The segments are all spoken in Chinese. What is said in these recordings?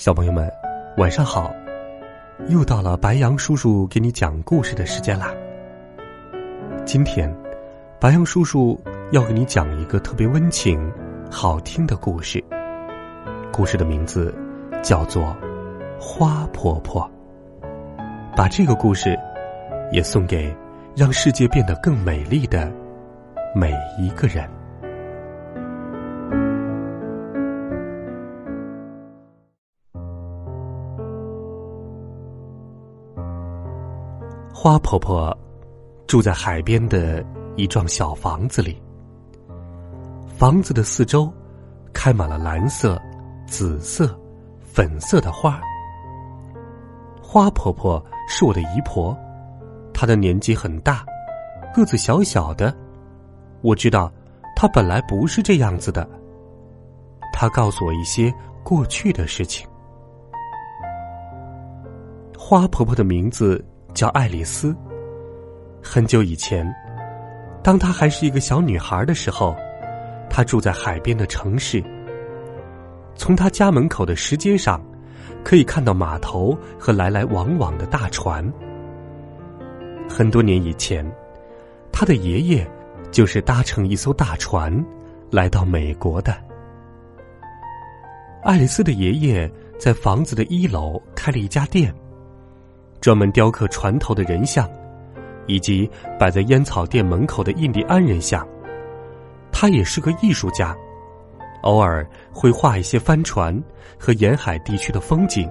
小朋友们，晚上好！又到了白羊叔叔给你讲故事的时间啦。今天，白羊叔叔要给你讲一个特别温情、好听的故事。故事的名字叫做《花婆婆》。把这个故事也送给让世界变得更美丽的每一个人。花婆婆住在海边的一幢小房子里，房子的四周开满了蓝色、紫色、粉色的花。花婆婆是我的姨婆，她的年纪很大，个子小小的。我知道她本来不是这样子的。她告诉我一些过去的事情。花婆婆的名字。叫爱丽丝。很久以前，当她还是一个小女孩的时候，她住在海边的城市。从她家门口的石阶上，可以看到码头和来来往往的大船。很多年以前，她的爷爷就是搭乘一艘大船来到美国的。爱丽丝的爷爷在房子的一楼开了一家店。专门雕刻船头的人像，以及摆在烟草店门口的印第安人像。他也是个艺术家，偶尔会画一些帆船和沿海地区的风景。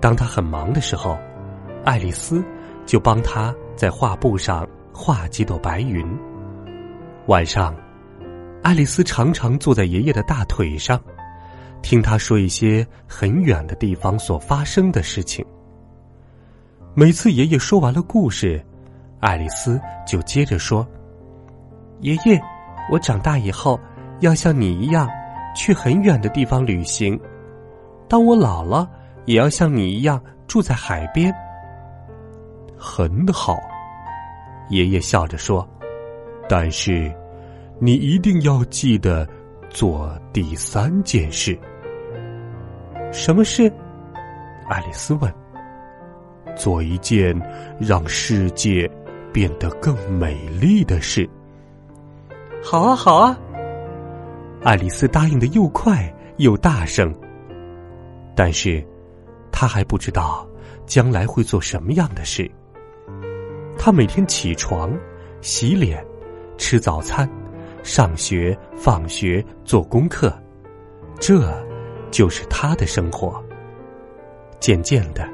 当他很忙的时候，爱丽丝就帮他在画布上画几朵白云。晚上，爱丽丝常常坐在爷爷的大腿上，听他说一些很远的地方所发生的事情。每次爷爷说完了故事，爱丽丝就接着说：“爷爷，我长大以后要像你一样去很远的地方旅行。当我老了，也要像你一样住在海边。”很好，爷爷笑着说：“但是你一定要记得做第三件事。”什么事？爱丽丝问。做一件让世界变得更美丽的事。好啊，好啊！爱丽丝答应的又快又大声。但是，她还不知道将来会做什么样的事。她每天起床、洗脸、吃早餐、上学、放学、做功课，这就是她的生活。渐渐的。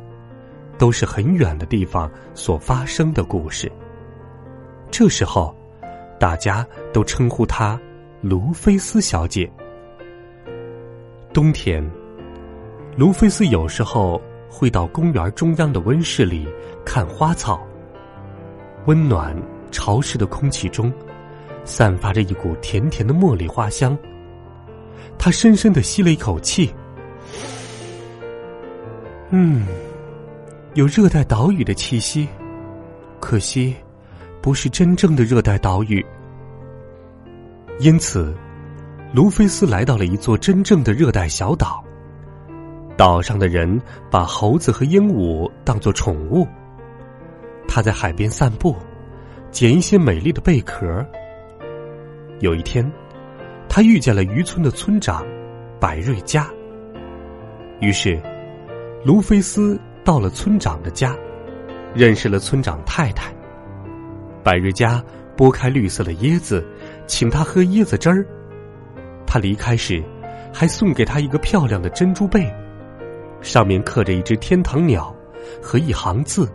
都是很远的地方所发生的故事。这时候，大家都称呼她卢菲斯小姐。冬天，卢菲斯有时候会到公园中央的温室里看花草。温暖潮湿的空气中，散发着一股甜甜的茉莉花香。他深深的吸了一口气，嗯。有热带岛屿的气息，可惜不是真正的热带岛屿。因此，卢菲斯来到了一座真正的热带小岛。岛上的人把猴子和鹦鹉当作宠物。他在海边散步，捡一些美丽的贝壳。有一天，他遇见了渔村的村长，百瑞佳。于是，卢菲斯到了村长的家，认识了村长太太。百瑞家剥开绿色的椰子，请他喝椰子汁儿。他离开时，还送给他一个漂亮的珍珠贝，上面刻着一只天堂鸟和一行字：“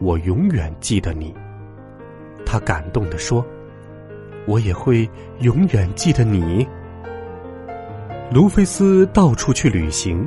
我永远记得你。”他感动的说：“我也会永远记得你。”卢菲斯到处去旅行，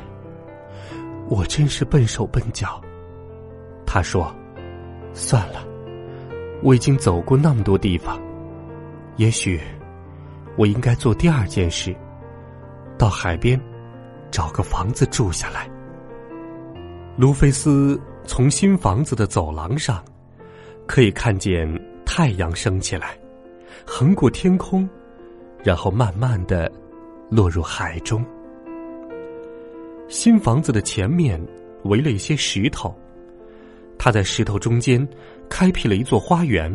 我真是笨手笨脚。他说：“算了，我已经走过那么多地方，也许我应该做第二件事，到海边找个房子住下来。”卢菲斯从新房子的走廊上可以看见。太阳升起来，横过天空，然后慢慢的落入海中。新房子的前面围了一些石头，他在石头中间开辟了一座花园。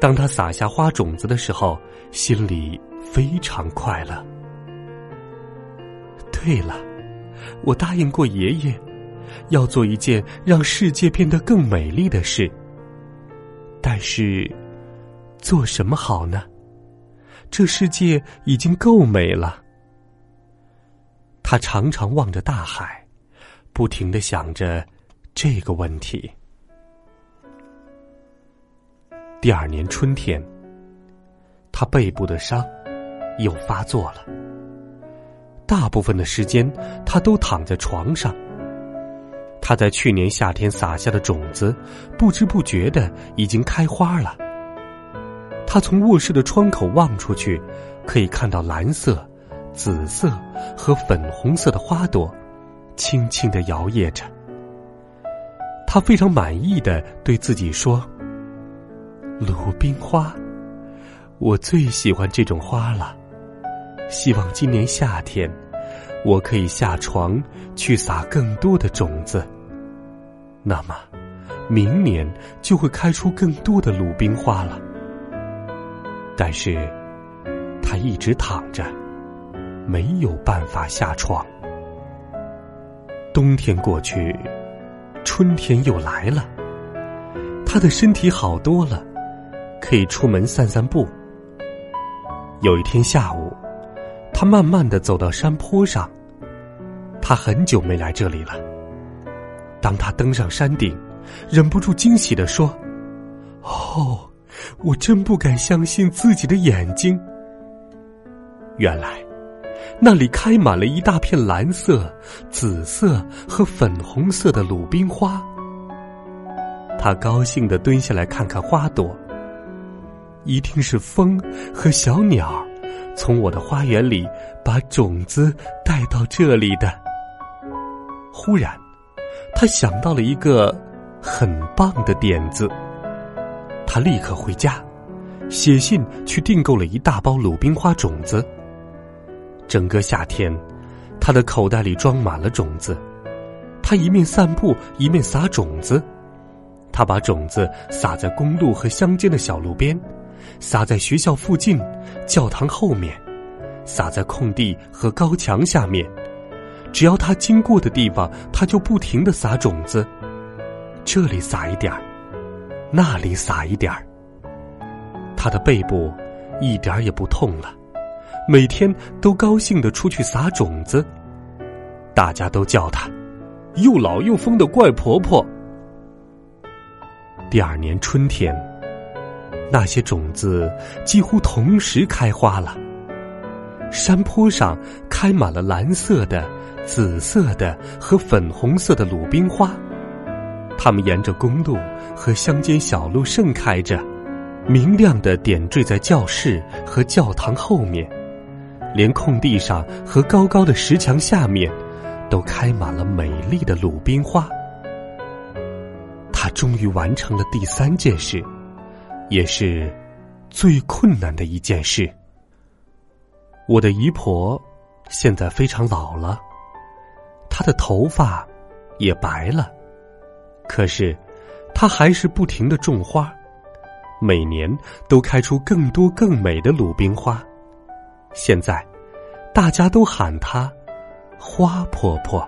当他撒下花种子的时候，心里非常快乐。对了，我答应过爷爷，要做一件让世界变得更美丽的事。但是，做什么好呢？这世界已经够美了。他常常望着大海，不停的想着这个问题。第二年春天，他背部的伤又发作了。大部分的时间，他都躺在床上。他在去年夏天撒下的种子，不知不觉的已经开花了。他从卧室的窗口望出去，可以看到蓝色、紫色和粉红色的花朵，轻轻的摇曳着。他非常满意的对自己说：“鲁冰花，我最喜欢这种花了。希望今年夏天，我可以下床去撒更多的种子。”那么，明年就会开出更多的鲁冰花了。但是，他一直躺着，没有办法下床。冬天过去，春天又来了。他的身体好多了，可以出门散散步。有一天下午，他慢慢的走到山坡上。他很久没来这里了。当他登上山顶，忍不住惊喜的说：“哦，我真不敢相信自己的眼睛。原来，那里开满了一大片蓝色、紫色和粉红色的鲁冰花。”他高兴的蹲下来看看花朵，一定是风和小鸟从我的花园里把种子带到这里的。忽然。他想到了一个很棒的点子，他立刻回家，写信去订购了一大包鲁冰花种子。整个夏天，他的口袋里装满了种子，他一面散步一面撒种子。他把种子撒在公路和乡间的小路边，撒在学校附近、教堂后面，撒在空地和高墙下面。只要他经过的地方，他就不停的撒种子，这里撒一点儿，那里撒一点儿。他的背部一点儿也不痛了，每天都高兴的出去撒种子。大家都叫她又老又疯的怪婆婆。第二年春天，那些种子几乎同时开花了，山坡上开满了蓝色的。紫色的和粉红色的鲁冰花，它们沿着公路和乡间小路盛开着，明亮的点缀在教室和教堂后面，连空地上和高高的石墙下面，都开满了美丽的鲁冰花。他终于完成了第三件事，也是最困难的一件事。我的姨婆现在非常老了，她的头发也白了，可是她还是不停的种花，每年都开出更多更美的鲁冰花。现在，大家都喊她“花婆婆”。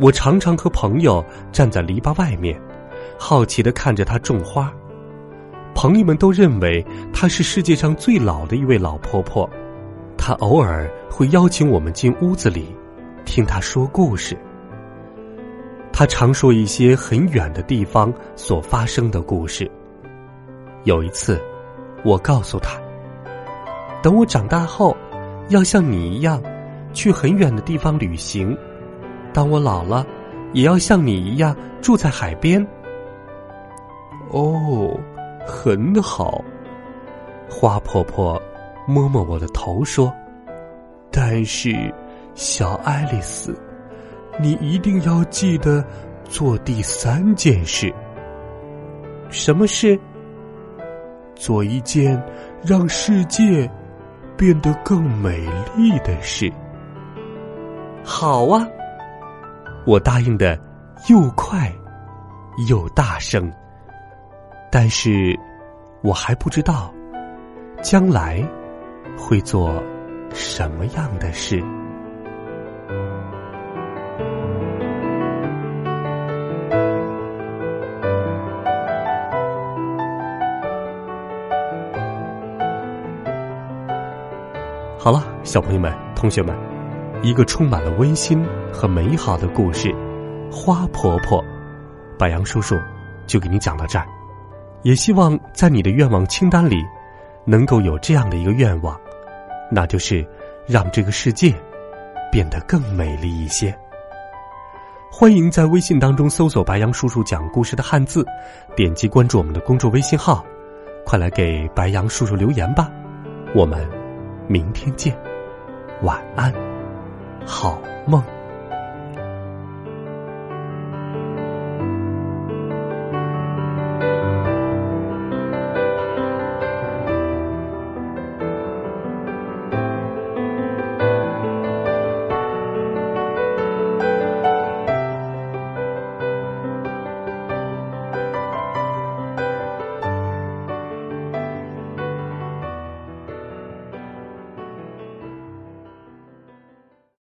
我常常和朋友站在篱笆外面，好奇的看着她种花。朋友们都认为她是世界上最老的一位老婆婆。她偶尔会邀请我们进屋子里，听她说故事。她常说一些很远的地方所发生的故事。有一次，我告诉她。等我长大后，要像你一样，去很远的地方旅行。当我老了，也要像你一样住在海边。哦，很好。花婆婆摸摸我的头说：“但是，小爱丽丝，你一定要记得做第三件事。什么事？做一件让世界……”变得更美丽的事。好啊，我答应的又快又大声，但是我还不知道将来会做什么样的事。好了，小朋友们、同学们，一个充满了温馨和美好的故事——花婆婆，白杨叔叔就给你讲到这儿。也希望在你的愿望清单里，能够有这样的一个愿望，那就是让这个世界变得更美丽一些。欢迎在微信当中搜索“白杨叔叔讲故事”的汉字，点击关注我们的公众微信号，快来给白杨叔叔留言吧，我们。明天见，晚安，好梦。